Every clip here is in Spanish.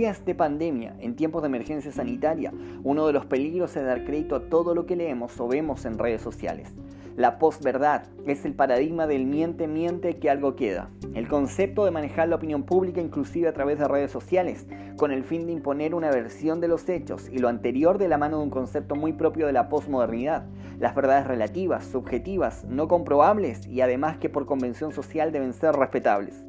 días de pandemia, en tiempos de emergencia sanitaria, uno de los peligros es dar crédito a todo lo que leemos o vemos en redes sociales. La posverdad es el paradigma del miente, miente que algo queda. El concepto de manejar la opinión pública inclusive a través de redes sociales, con el fin de imponer una versión de los hechos y lo anterior de la mano de un concepto muy propio de la posmodernidad. Las verdades relativas, subjetivas, no comprobables y además que por convención social deben ser respetables.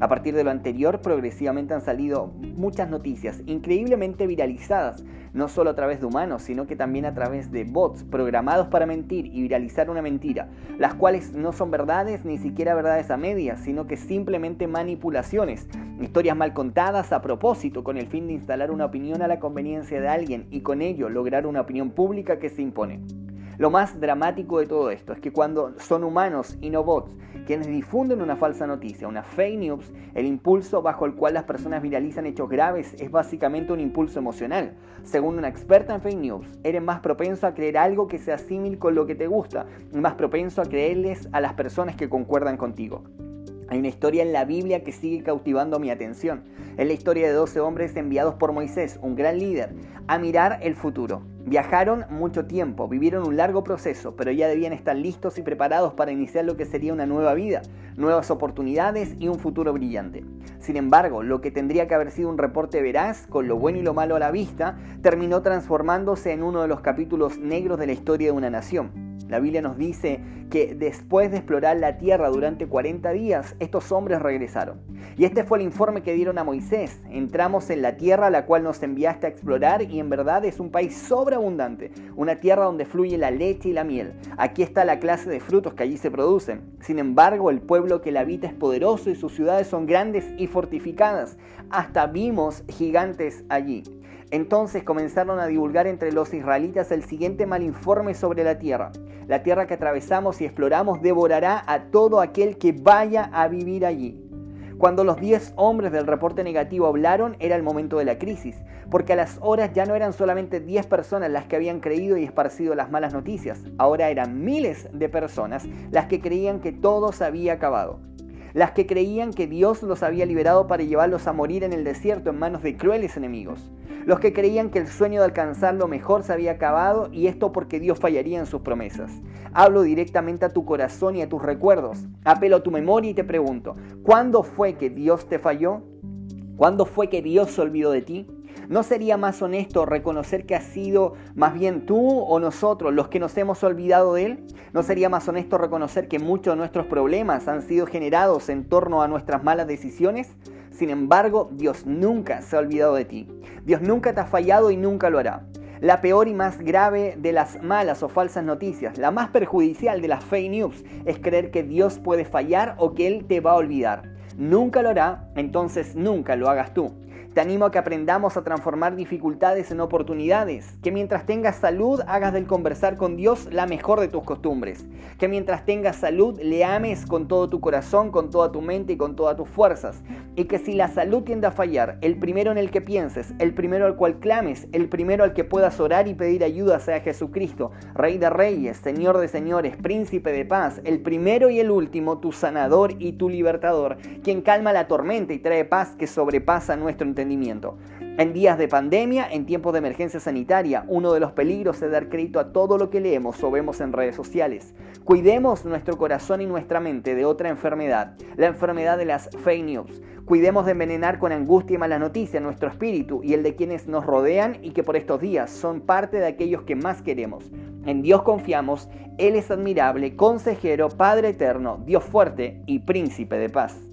A partir de lo anterior, progresivamente han salido muchas noticias increíblemente viralizadas, no solo a través de humanos, sino que también a través de bots programados para mentir y viralizar una mentira, las cuales no son verdades ni siquiera verdades a medias, sino que simplemente manipulaciones, historias mal contadas a propósito con el fin de instalar una opinión a la conveniencia de alguien y con ello lograr una opinión pública que se impone. Lo más dramático de todo esto es que cuando son humanos y no bots quienes difunden una falsa noticia, una fake news, el impulso bajo el cual las personas viralizan hechos graves es básicamente un impulso emocional. Según una experta en fake news, eres más propenso a creer algo que sea símil con lo que te gusta, más propenso a creerles a las personas que concuerdan contigo. Hay una historia en la Biblia que sigue cautivando mi atención. Es la historia de 12 hombres enviados por Moisés, un gran líder, a mirar el futuro. Viajaron mucho tiempo, vivieron un largo proceso, pero ya debían estar listos y preparados para iniciar lo que sería una nueva vida, nuevas oportunidades y un futuro brillante. Sin embargo, lo que tendría que haber sido un reporte veraz, con lo bueno y lo malo a la vista, terminó transformándose en uno de los capítulos negros de la historia de una nación. La Biblia nos dice que después de explorar la tierra durante 40 días, estos hombres regresaron. Y este fue el informe que dieron a Moisés. Entramos en la tierra a la cual nos enviaste a explorar y en verdad es un país sobreabundante, una tierra donde fluye la leche y la miel. Aquí está la clase de frutos que allí se producen. Sin embargo, el pueblo que la habita es poderoso y sus ciudades son grandes y fortificadas. Hasta vimos gigantes allí. Entonces comenzaron a divulgar entre los israelitas el siguiente mal informe sobre la tierra. La tierra que atravesamos y exploramos devorará a todo aquel que vaya a vivir allí. Cuando los 10 hombres del reporte negativo hablaron era el momento de la crisis, porque a las horas ya no eran solamente 10 personas las que habían creído y esparcido las malas noticias, ahora eran miles de personas las que creían que todo se había acabado las que creían que Dios los había liberado para llevarlos a morir en el desierto en manos de crueles enemigos, los que creían que el sueño de alcanzar lo mejor se había acabado y esto porque Dios fallaría en sus promesas. Hablo directamente a tu corazón y a tus recuerdos, apelo a tu memoria y te pregunto, ¿cuándo fue que Dios te falló? ¿Cuándo fue que Dios se olvidó de ti? ¿No sería más honesto reconocer que ha sido más bien tú o nosotros los que nos hemos olvidado de Él? ¿No sería más honesto reconocer que muchos de nuestros problemas han sido generados en torno a nuestras malas decisiones? Sin embargo, Dios nunca se ha olvidado de ti. Dios nunca te ha fallado y nunca lo hará. La peor y más grave de las malas o falsas noticias, la más perjudicial de las fake news, es creer que Dios puede fallar o que Él te va a olvidar. Nunca lo hará, entonces nunca lo hagas tú. Te animo a que aprendamos a transformar dificultades en oportunidades. Que mientras tengas salud hagas del conversar con Dios la mejor de tus costumbres. Que mientras tengas salud le ames con todo tu corazón, con toda tu mente y con todas tus fuerzas. Y que si la salud tiende a fallar, el primero en el que pienses, el primero al cual clames, el primero al que puedas orar y pedir ayuda sea Jesucristo, Rey de Reyes, Señor de Señores, Príncipe de Paz, el primero y el último, tu sanador y tu libertador, quien calma la tormenta y trae paz que sobrepasa nuestro entendimiento en días de pandemia, en tiempos de emergencia sanitaria, uno de los peligros es dar crédito a todo lo que leemos o vemos en redes sociales. Cuidemos nuestro corazón y nuestra mente de otra enfermedad, la enfermedad de las fake news. Cuidemos de envenenar con angustia y mala noticia nuestro espíritu y el de quienes nos rodean y que por estos días son parte de aquellos que más queremos. En Dios confiamos, Él es admirable, consejero, Padre eterno, Dios fuerte y príncipe de paz.